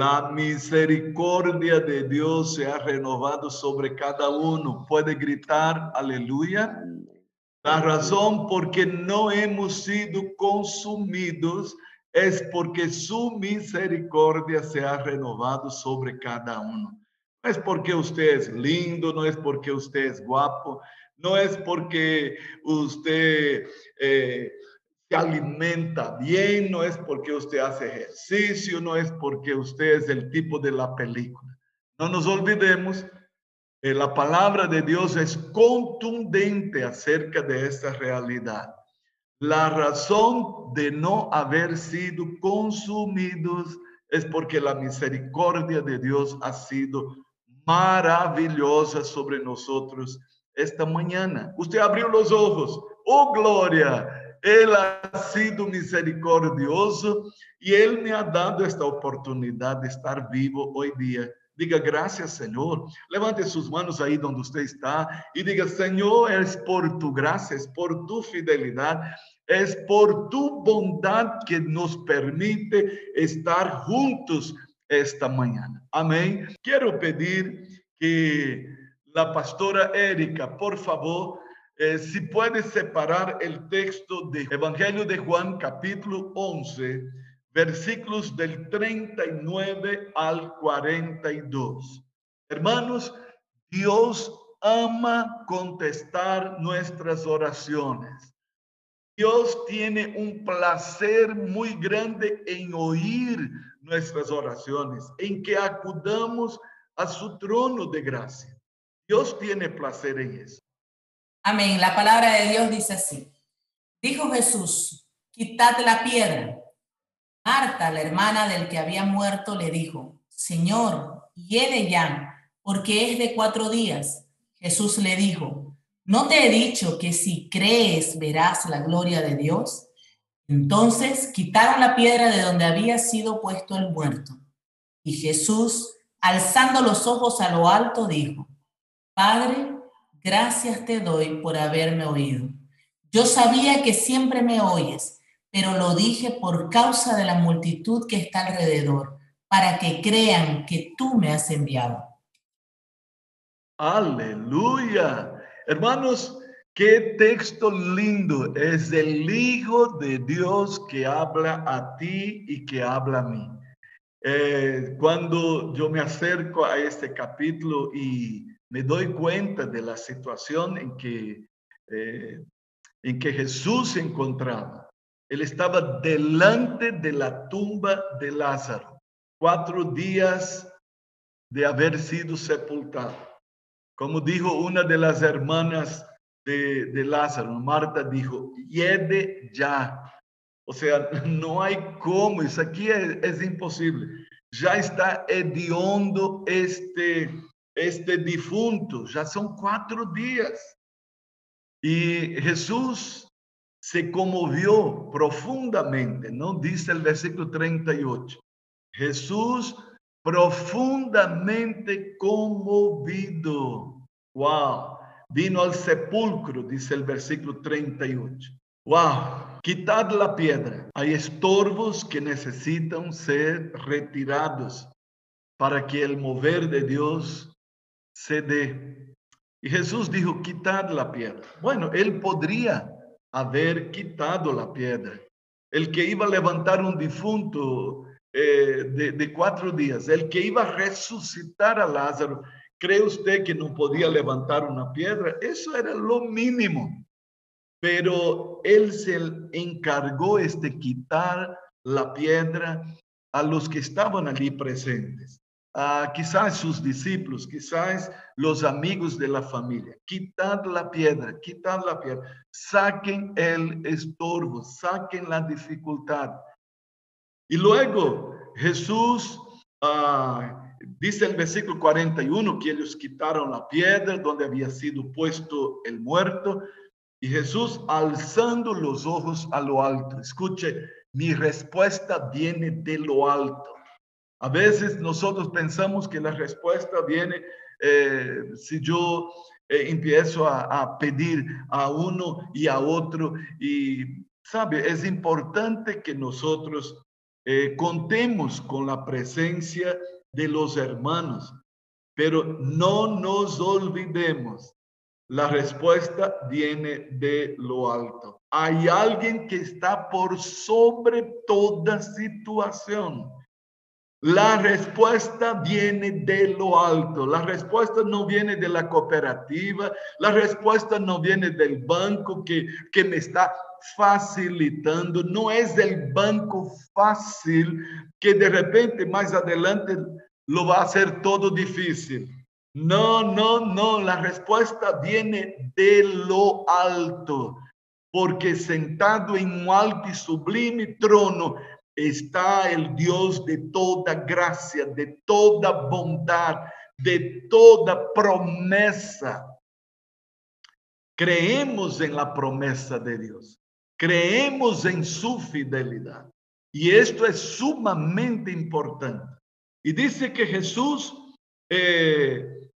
La misericordia de Dios se ha renovado sobre cada uno. Puede gritar aleluya. La razón por que no hemos sido consumidos es porque su misericordia se ha renovado sobre cada uno. No es porque usted es lindo, no es porque usted es guapo, no es porque usted eh, alimenta bien, no es porque usted hace ejercicio, no es porque usted es el tipo de la película. No nos olvidemos, que la palabra de Dios es contundente acerca de esta realidad. La razón de no haber sido consumidos es porque la misericordia de Dios ha sido maravillosa sobre nosotros esta mañana. Usted abrió los ojos. Oh, gloria. Él ha sido misericordioso y Él me ha dado esta oportunidad de estar vivo hoy día. Diga gracias, Señor. Levante sus manos ahí donde usted está y diga, Señor, es por tu gracia, es por tu fidelidad, es por tu bondad que nos permite estar juntos esta mañana. Amén. Quiero pedir que la pastora Erika, por favor, eh, si puede separar el texto de Evangelio de Juan, capítulo 11, versículos del 39 al 42. Hermanos, Dios ama contestar nuestras oraciones. Dios tiene un placer muy grande en oír nuestras oraciones, en que acudamos a su trono de gracia. Dios tiene placer en eso. Amén. La palabra de Dios dice así. Dijo Jesús, quitad la piedra. Marta, la hermana del que había muerto, le dijo, Señor, hiede ya, porque es de cuatro días. Jesús le dijo, ¿no te he dicho que si crees verás la gloria de Dios? Entonces quitaron la piedra de donde había sido puesto el muerto. Y Jesús, alzando los ojos a lo alto, dijo, Padre, gracias te doy por haberme oído. Yo sabía que siempre me oyes pero lo dije por causa de la multitud que está alrededor, para que crean que tú me has enviado. Aleluya. Hermanos, qué texto lindo. Es el Hijo de Dios que habla a ti y que habla a mí. Eh, cuando yo me acerco a este capítulo y me doy cuenta de la situación en que, eh, en que Jesús se encontraba, él estaba delante de la tumba de Lázaro, cuatro días de haber sido sepultado. Como dijo una de las hermanas de, Lázaro, Marta dijo, yede ya. O sea, no hay cómo, eso aquí es, imposible. Ya está hediondo este, este difunto, ya son cuatro días. Y Jesús se conmovió profundamente, ¿no? Dice el versículo 38. Jesús profundamente conmovido. Wow. Vino al sepulcro, dice el versículo 38. Wow. Quitad la piedra. Hay estorbos que necesitan ser retirados para que el mover de Dios se dé. Y Jesús dijo, quitad la piedra. Bueno, él podría haber quitado la piedra. El que iba a levantar un difunto eh, de, cuatro días, el que iba a resucitar a Lázaro, ¿cree usted que no podía levantar una piedra? Eso era lo mínimo. Pero él se encargó de este, quitar la piedra a los que estaban allí presentes quizás sus discípulos, quizás los amigos de la familia. Quitad la piedra, quitad la piedra. Saquen el estorbo, saquen la dificultad. Y luego Jesús, ah, dice el versículo 41, que ellos quitaron la piedra donde había sido puesto el muerto. Y Jesús alzando los ojos a lo alto. Escuche, mi respuesta viene de lo alto. A veces nosotros pensamos que la respuesta viene eh, si yo eh, empiezo a, pedir a uno y a otro. Y, ¿sabe? Es importante que nosotros eh, contemos con la presencia de los hermanos, pero no nos olvidemos, la respuesta viene de lo alto. Hay alguien que está por sobre toda situación. La respuesta viene de lo alto. La respuesta no viene de la cooperativa. La respuesta no viene del banco que, que me está facilitando. No es el banco fácil que de repente más adelante lo va a hacer todo difícil. No, no, no. La respuesta viene de lo alto. Porque sentado en un alto y sublime trono está el Dios de toda gracia, de toda bondad, de toda promesa. Creemos en la promesa de Dios, creemos en su fidelidad. Y esto es sumamente importante. Y dice que Jesús, eh,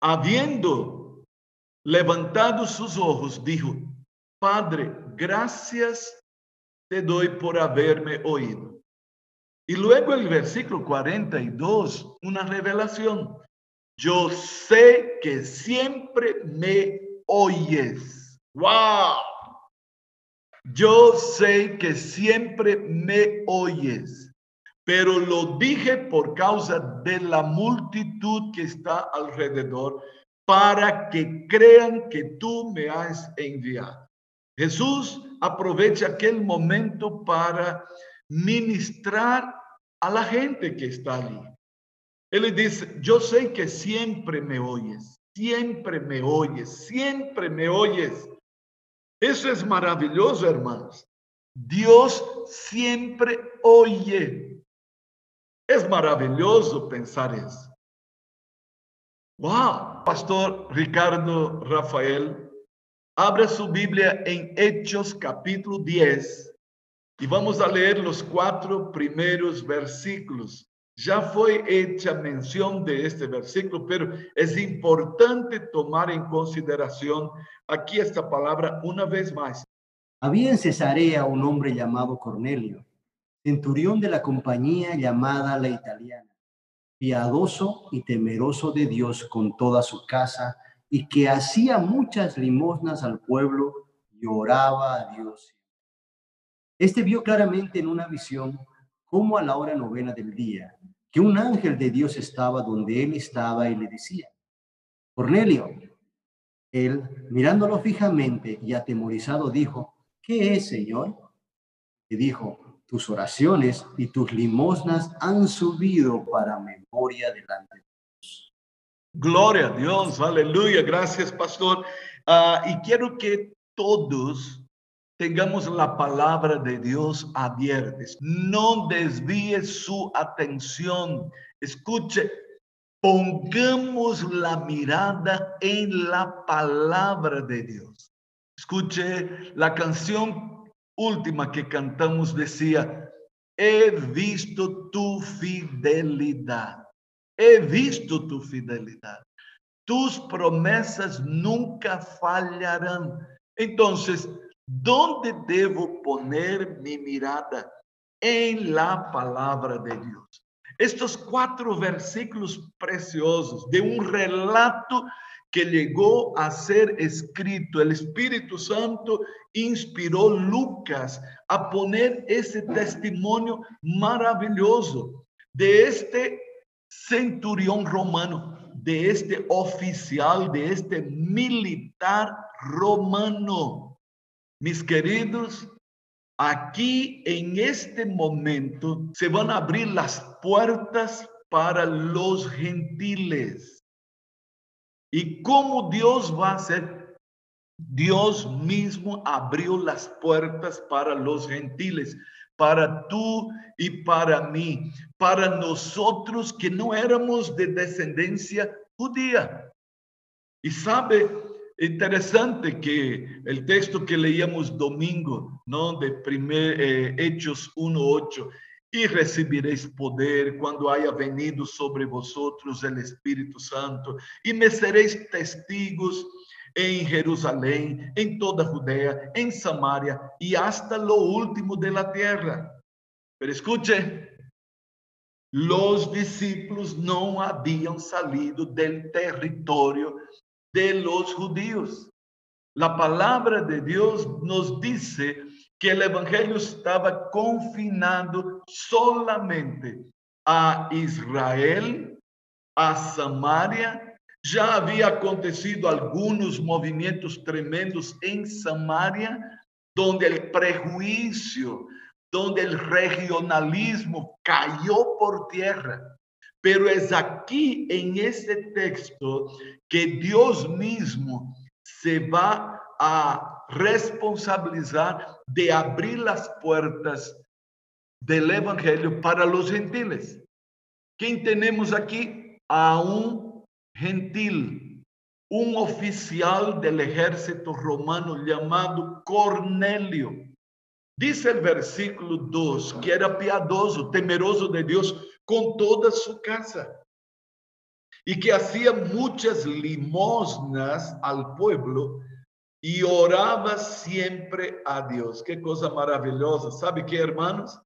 habiendo levantado sus ojos, dijo, Padre, gracias te doy por haberme oído. Y luego el versículo 42, una revelación. Yo sé que siempre me oyes. ¡Wow! Yo sé que siempre me oyes, pero lo dije por causa de la multitud que está alrededor, para que crean que tú me has enviado. Jesús aprovecha aquel momento para ministrar a la gente que está allí. Él le dice, yo sé que siempre me oyes, siempre me oyes, siempre me oyes. Eso es maravilloso, hermanos. Dios siempre oye. Es maravilloso pensar eso. Wow, Pastor Ricardo Rafael Abra su Biblia en Hechos capítulo 10 y vamos a leer los cuatro primeros versículos. Ya fue hecha mención de este versículo, pero es importante tomar en consideración aquí esta palabra una vez más. Había en Cesarea un hombre llamado Cornelio, centurión de la compañía llamada la italiana, piadoso y temeroso de Dios con toda su casa y que hacía muchas limosnas al pueblo y oraba a Dios. Este vio claramente en una visión, como a la hora novena del día, que un ángel de Dios estaba donde él estaba y le decía, Cornelio, él, mirándolo fijamente y atemorizado, dijo, ¿qué es, Señor? Y dijo, tus oraciones y tus limosnas han subido para memoria delante Gloria a Dios, aleluya, gracias pastor. Ah, y quiero que todos tengamos la palabra de Dios abierta. No desvíe su atención. Escuche, pongamos la mirada en la palabra de Dios. Escuche, la canción última que cantamos decía, he visto tu fidelidad. He visto tu fidelidad. Tus promesas nunca fallarán. Entonces, ¿dónde debo poner mi mirada? En la palabra de Dios. Estos cuatro versículos preciosos de un relato que llegó a ser escrito. El Espíritu Santo inspiró Lucas a poner ese testimonio maravilloso de este centurión romano, de este oficial, de este militar romano. Mis queridos, aquí en este momento se van a abrir las puertas para los gentiles. ¿Y cómo Dios va a hacer? Dios mismo abrió las puertas para los gentiles para tú y para mí, para nosotros que no éramos de descendencia judía. Y sabe, interesante que el texto que leíamos domingo, ¿no? De primer eh, Hechos 1:8, y recibiréis poder cuando haya venido sobre vosotros el Espíritu Santo, y me seréis testigos en Jerusalén, en toda Judea, en Samaria y hasta lo último de la tierra. Pero escuche, los discípulos no habían salido del territorio de los judíos. La palabra de Dios nos dice que el evangelio estaba confinado solamente a Israel, a Samaria. Ya había acontecido algunos movimientos tremendos en Samaria, donde el prejuicio, donde el regionalismo cayó por tierra. Pero es aquí en este texto que Dios mismo se va a responsabilizar de abrir las puertas del Evangelio para los gentiles. ¿Quién tenemos aquí? A un gentil, un oficial del ejército romano llamado Cornelio. Dice el versículo 2 que era piadoso, temeroso de Dios con toda su casa y que hacía muchas limosnas al pueblo y oraba siempre a Dios. Qué cosa maravillosa. ¿Sabe qué, hermanos?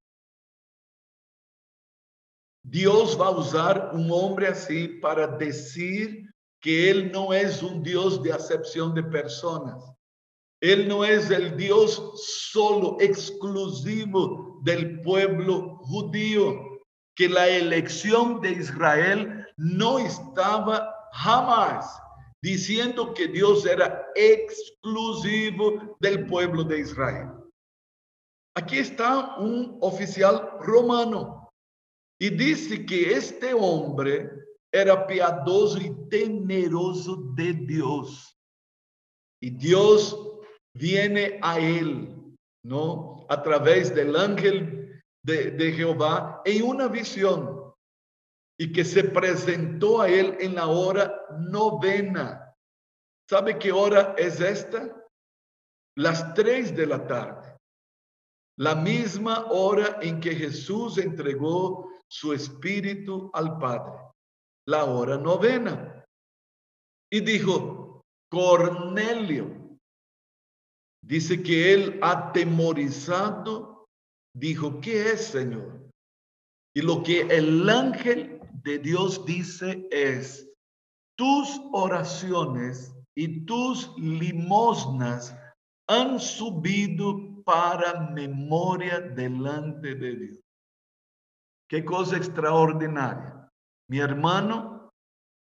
Dios va a usar un hombre así para decir que Él no es un Dios de acepción de personas. Él no es el Dios solo, exclusivo del pueblo judío, que la elección de Israel no estaba jamás diciendo que Dios era exclusivo del pueblo de Israel. Aquí está un oficial romano y dice que este hombre era piadoso y temeroso de Dios. Y Dios viene a él, ¿no? A través del ángel de, de Jehová en una visión y que se presentó a él en la hora novena. ¿Sabe qué hora es esta? Las tres de la tarde. La misma hora en que Jesús entregó su espíritu al Padre. La hora novena. Y dijo, Cornelio, Dice que él atemorizado dijo, ¿qué es, Señor? Y lo que el ángel de Dios dice es, tus oraciones y tus limosnas han subido para memoria delante de Dios. Qué cosa extraordinaria. Mi hermano,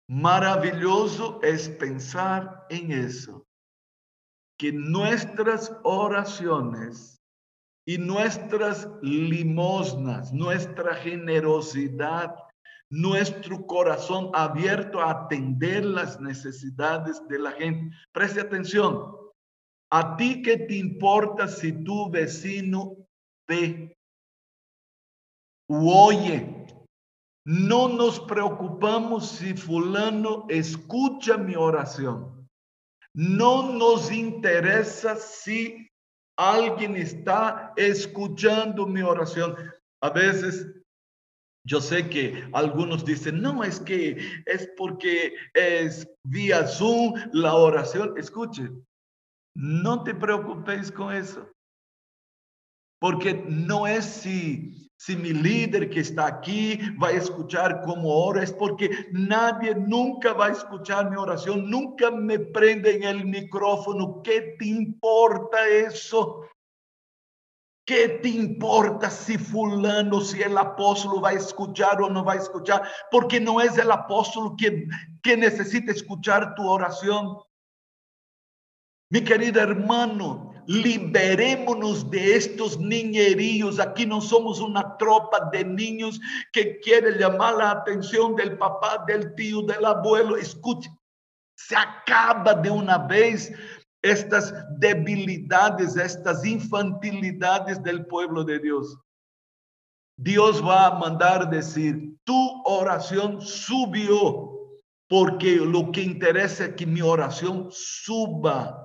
maravilloso es pensar en eso que nuestras oraciones y nuestras limosnas, nuestra generosidad, nuestro corazón abierto a atender las necesidades de la gente. Preste atención. A ti que te importa si tu vecino ve oye. No nos preocupamos si fulano escucha mi oración. No nos interesa si alguien está escuchando mi oración. A veces yo sé que algunos dicen, no, es que es porque es vía Zoom la oración. Escuche, no te preocupes con eso. Porque no es si si mi líder que está aquí va a escuchar cómo oro, es porque nadie nunca va a escuchar mi oración, nunca me prenden el micrófono. ¿Qué te importa eso? ¿Qué te importa si fulano, si el apóstol va a escuchar o no va a escuchar? Porque no es el apóstol que, que necesita escuchar tu oración. Mi querido hermano, Liberémonos de estos niñeríos. Aquí no somos una tropa de niños que quiere llamar la atención del papá, del tío, del abuelo. Escuche, se acaba de una vez estas debilidades, estas infantilidades del pueblo de Dios. Dios va a mandar decir, tu oración subió, porque lo que interesa es que mi oración suba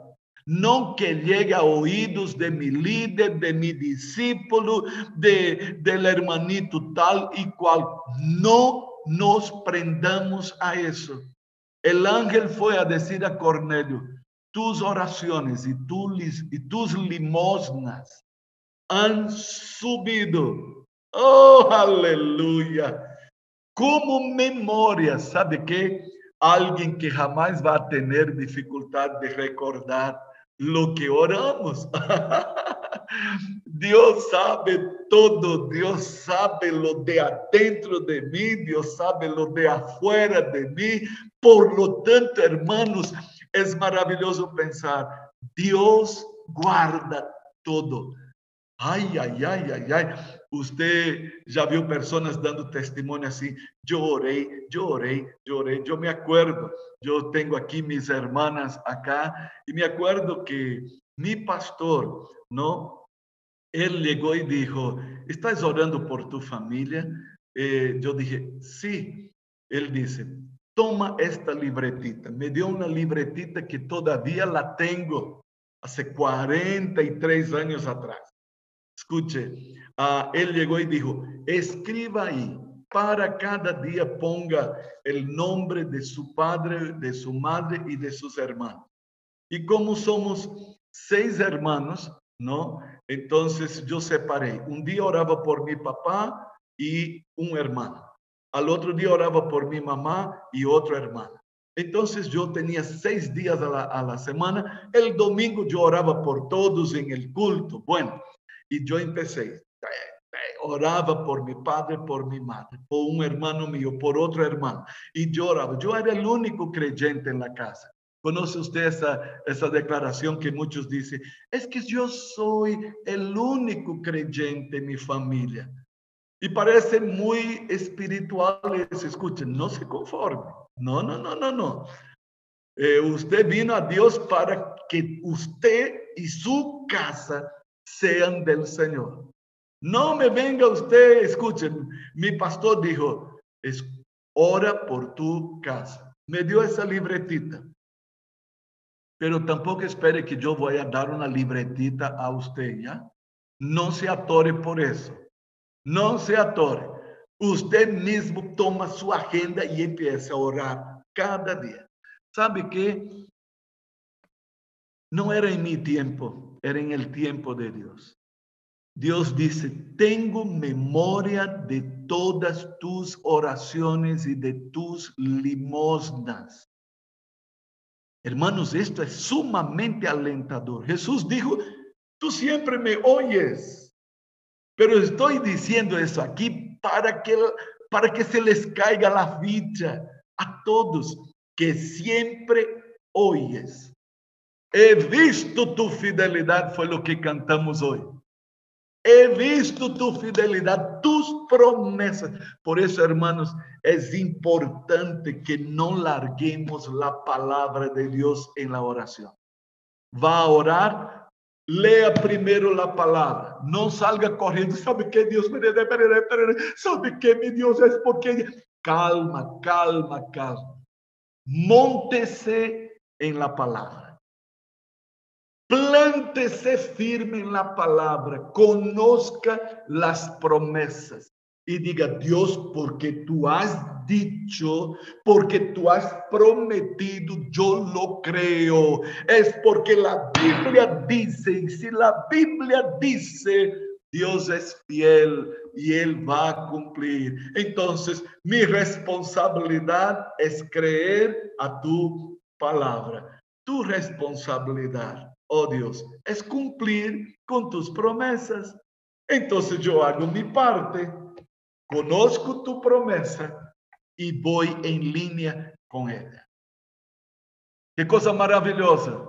no que llegue a oídos de mi líder, de mi discípulo, de, del hermanito tal y cual. No nos prendamos a eso. El ángel fue a decir a Cornelio, tus oraciones y, y tus limosnas han subido, Oh, aleluya. Como memoria, ¿sabe qué? Alguien que jamás va a tener dificultad de recordar lo que oramos. Dios sabe todo, Dios sabe lo de adentro de mí, Dios sabe lo de afuera de mí. Por lo tanto, hermanos, es maravilloso pensar, Dios guarda todo. Ay, ay, ay, ay, ay. Usted ya vio personas dando testimonio así. Yo oré, yo oré, yo oré. Yo me acuerdo, yo tengo aquí mis hermanas acá y me acuerdo que mi pastor, ¿no? Él llegó y dijo, ¿estás orando por tu familia? Eh, yo dije, sí. Él dice, toma esta libretita. Me dio una libretita que todavía la tengo hace 43 años atrás. Escuche, uh, él llegó y dijo, escriba ahí, para cada día ponga el nombre de su padre, de su madre y de sus hermanos. Y como somos seis hermanos, ¿no? Entonces yo separé. Un día oraba por mi papá y un hermano. Al otro día oraba por mi mamá y otro hermano. Entonces yo tenía seis días a la, a la semana. El domingo yo oraba por todos en el culto. Bueno, y yo empecé. Oraba por mi padre, por mi madre, por un hermano mío, por otro hermano. Y yo oraba. Yo era el único creyente en la casa. ¿Conoce usted esa, esa declaración que muchos dicen? Es que yo soy el único creyente en mi familia. Y parece muy espiritual. Escuchen, no se conforme. No, no, no, no, no. Eh, usted vino a Dios para que usted y su casa sean del Señor. No me venga usted, escuchen, mi pastor dijo, es ora por tu casa. Me dio esa libretita. Pero tampoco espere que yo voy a dar una libretita a usted, ¿ya? No se atore por eso. No se atore. Usted mismo toma su agenda y empieza a orar cada día. ¿Sabe qué? No era en mi tiempo, era en el tiempo de Dios. Dios dice, tengo memoria de todas tus oraciones y de tus limosnas. Hermanos, esto es sumamente alentador. Jesús dijo, tú siempre me oyes, pero estoy diciendo eso aquí para que, para que se les caiga la ficha a todos que siempre oyes. He visto tu fidelidad, fue lo que cantamos hoy. He visto tu fidelidad, tus promesas. Por eso, hermanos, es importante que no larguemos la palabra de Dios en la oración. Va a orar, lea primero la palabra. No salga corriendo. ¿Sabe qué Dios me? ¿Sabe qué mi Dios es? Porque calma, calma, calma. Móntese en la palabra. Plántese firme en la palabra, conozca las promesas y diga, Dios, porque tú has dicho, porque tú has prometido, yo lo creo. Es porque la Biblia dice, y si la Biblia dice, Dios es fiel y Él va a cumplir. Entonces, mi responsabilidad es creer a tu palabra. Tu responsabilidad oh Dios, es cumplir con tus promesas. Entonces yo hago mi parte, conozco tu promesa y voy en línea con ella. Qué cosa maravillosa.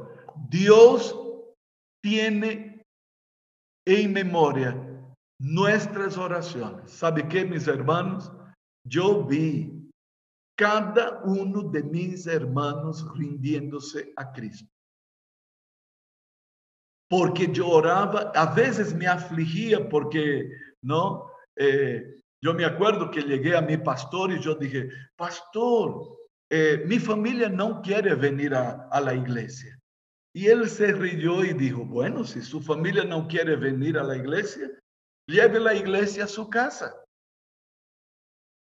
Dios tiene en memoria nuestras oraciones. ¿Sabe qué, mis hermanos? Yo vi cada uno de mis hermanos rindiéndose a Cristo porque yo oraba, a veces me afligía porque, ¿no? Eh, yo me acuerdo que llegué a mi pastor y yo dije, pastor, eh, mi familia no quiere venir a, a la iglesia. Y él se rió y dijo, bueno, si su familia no quiere venir a la iglesia, lleve la iglesia a su casa.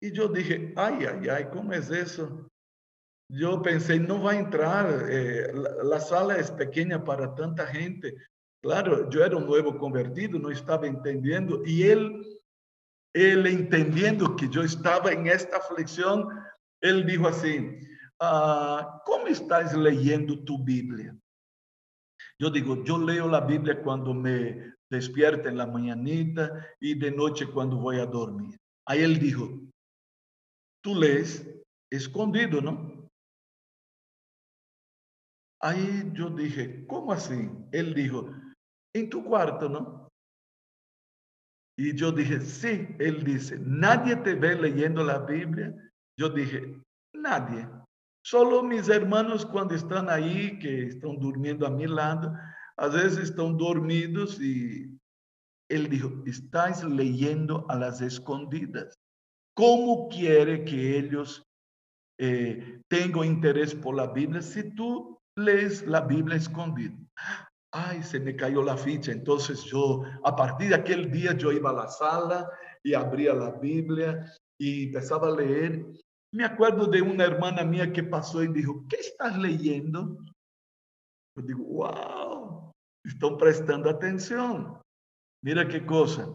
Y yo dije, ay, ay, ay, ¿cómo es eso? Yo pensé, no va a entrar, eh, la, sala es pequeña para tanta gente. Claro, yo era un nuevo convertido, no estaba entendiendo. Y él, Él entendiendo que yo estaba en esta aflicción, él dijo así, ah, ¿cómo estás leyendo tu Biblia? Yo digo, yo leo la Biblia cuando me despierta en la mañanita y de noche cuando voy a dormir. Ahí él dijo, tú lees escondido, ¿no? Ahí yo dije, ¿cómo así? Él dijo, en tu cuarto, ¿no? Y yo dije, sí, él dice, nadie te ve leyendo la Biblia. Yo dije, nadie. Solo mis hermanos cuando están ahí, que están durmiendo a mi lado, a veces están dormidos y él dijo, estáis leyendo a las escondidas. ¿Cómo quiere que ellos eh, tengan interés por la Biblia si tú lees la Biblia escondida? Ay, se me cayó la ficha. Entonces yo, a partir de aquel día, yo iba a la sala y abría la Biblia y empezaba a leer me acuerdo de una hermana mía que pasó y dijo, ¿qué estás leyendo? Yo digo, wow, están prestando atención. Mira qué cosa.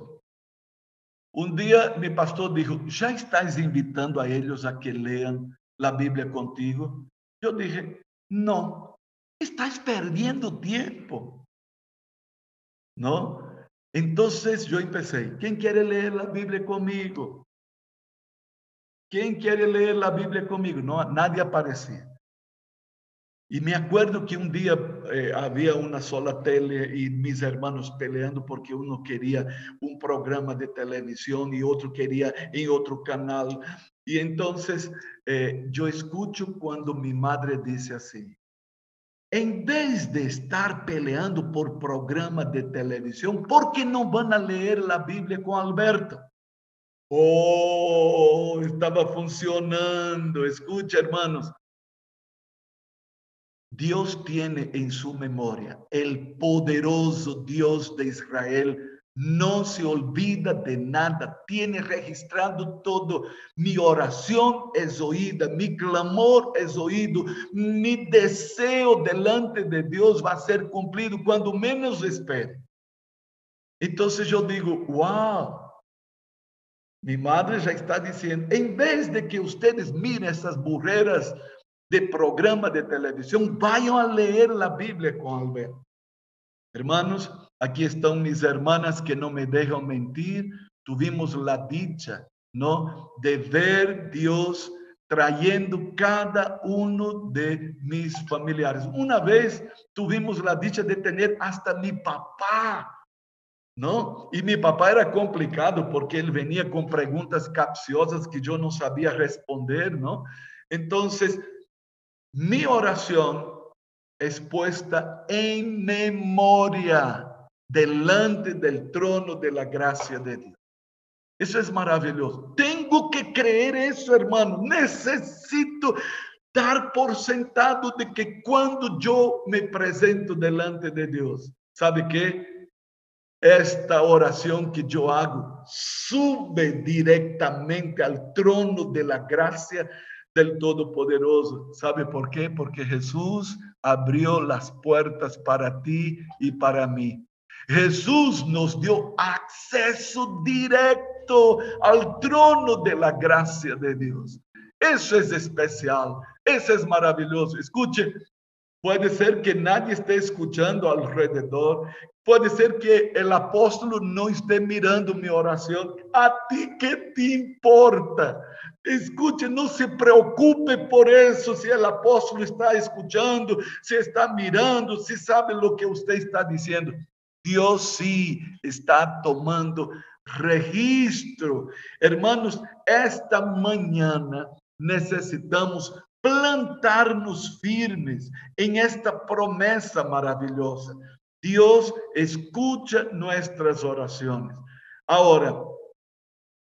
Un día mi pastor dijo, ¿ya estás invitando a ellos a que lean la Biblia contigo? Yo dije, no, estás perdiendo tiempo. ¿No? Entonces yo empecé, ¿quién quiere leer la Biblia conmigo? ¿Quién quiere leer la Biblia conmigo? No, nadie aparecía. Y me acuerdo que un día eh, había una sola tele y mis hermanos peleando porque uno quería un programa de televisión y otro quería en otro canal. Y entonces eh, yo escucho cuando mi madre dice así, en vez de estar peleando por programas de televisión, ¿por qué no van a leer la Biblia con Alberto? Oh, estaba funcionando. Escucha, hermanos. Dios tiene en su memoria, el poderoso Dios de Israel no se olvida de nada, tiene registrado todo. Mi oración es oída, mi clamor es oído, mi deseo delante de Dios va a ser cumplido cuando menos espere. Entonces yo digo, wow, mi madre ya está diciendo, en vez de que ustedes miren esas burreras de programa de televisión, vayan a leer la Biblia con Alberto. Hermanos, aquí están mis hermanas que no me dejan mentir. Tuvimos la dicha, ¿no? De ver Dios trayendo cada uno de mis familiares. Una vez tuvimos la dicha de tener hasta mi papá ¿no? Y mi papá era complicado porque él venía con preguntas capciosas que yo no sabía responder, ¿no? Entonces, mi oración es puesta en memoria delante del trono de la gracia de Dios. Eso es maravilloso. Tengo que creer eso, hermano. Necesito dar por sentado de que cuando yo me presento delante de Dios, ¿sabe qué? Esta oración que yo hago sube directamente al trono de la gracia del Todopoderoso. ¿Sabe por qué? Porque Jesús abrió las puertas para ti y para mí. Jesús nos dio acceso directo al trono de la gracia de Dios. Eso es especial, eso es maravilloso. Escuche, Puede ser que nadie esté escuchando alrededor. Puede ser que el apóstolo no esté mirando mi oración. ¿A ti qué te importa? Escuche, no se preocupe por eso, si el apóstolo está escuchando, si está mirando, si sabe lo que usted está diciendo. Dios sí está tomando registro. Hermanos, esta mañana necesitamos plantarnos firmes en esta promesa maravillosa. Dios escucha nuestras oraciones. Ahora,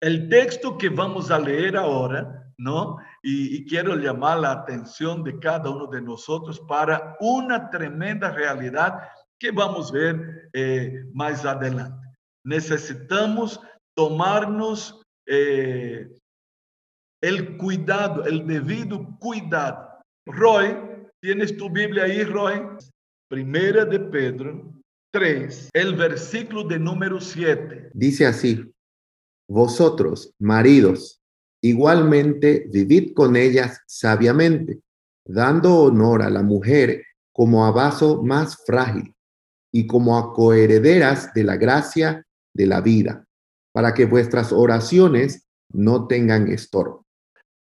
el texto que vamos a leer ahora, ¿no? Y, quiero llamar la atención de cada uno de nosotros para una tremenda realidad que vamos a ver eh, más adelante. Necesitamos tomarnos eh, el cuidado, el debido cuidado. Roy, ¿tienes tu Biblia ahí, Roy? Primera de Pedro 3, el versículo de número 7. Dice así, Vosotros, maridos, igualmente vivid con ellas sabiamente, dando honor a la mujer como a vaso más frágil y como a coherederas de la gracia de la vida, para que vuestras oraciones no tengan estorbo.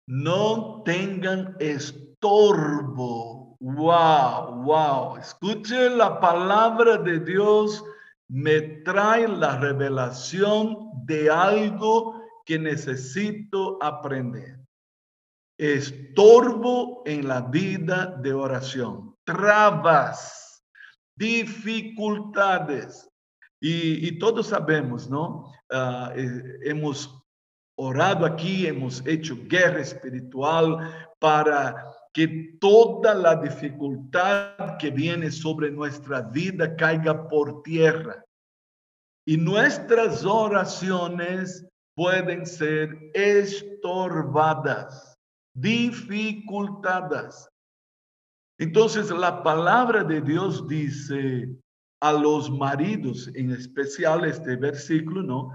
No tengan estorbo. Wow, wow. Escuche la palabra de Dios. Me trae la revelación de algo que necesito aprender. Estorbo en la vida de oración. Trabas, dificultades. Y, todos sabemos, ¿no? Ah, eh, hemos orado aquí, hemos hecho guerra espiritual para que toda la dificultad que viene sobre nuestra vida caiga por tierra. Y nuestras oraciones pueden ser estorbadas, dificultadas. Entonces la palabra de Dios dice a los maridos, en especial este versículo, ¿no?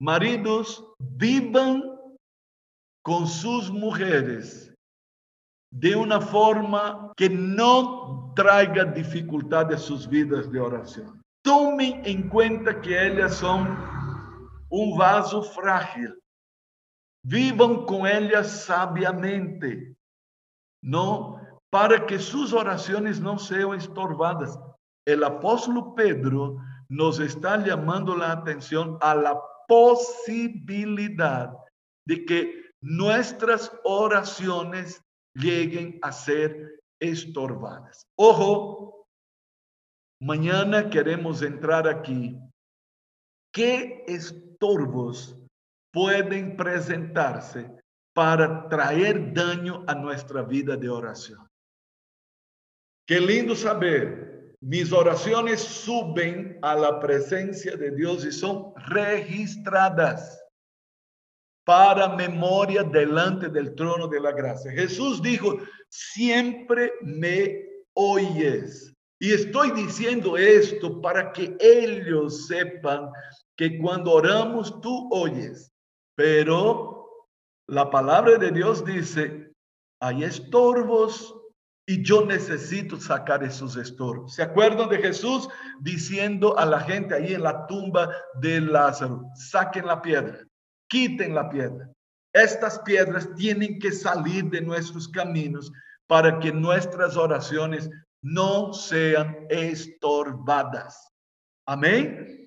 Maridos, vivan con sus mujeres de una forma que no traiga dificultad a sus vidas de oración. Tomen en cuenta que ellas son un vaso frágil. Vivan con ellas sabiamente, ¿no? Para que sus oraciones no sean estorbadas. El apóstol Pedro nos está llamando la atención a la posibilidad de que nuestras oraciones lleguen a ser estorbadas. Ojo, mañana queremos entrar aquí. ¿Qué estorbos pueden presentarse para traer daño a nuestra vida de oración? Qué lindo saber mis oraciones suben a la presencia de Dios y son registradas para memoria delante del trono de la gracia. Jesús dijo, siempre me oyes. Y estoy diciendo esto para que ellos sepan que cuando oramos tú oyes. Pero la palabra de Dios dice, hay estorbos y yo necesito sacar esos estorbos. ¿Se acuerdan de Jesús diciendo a la gente ahí en la tumba de Lázaro, saquen la piedra, quiten la piedra? Estas piedras tienen que salir de nuestros caminos para que nuestras oraciones no sean estorbadas. Amén.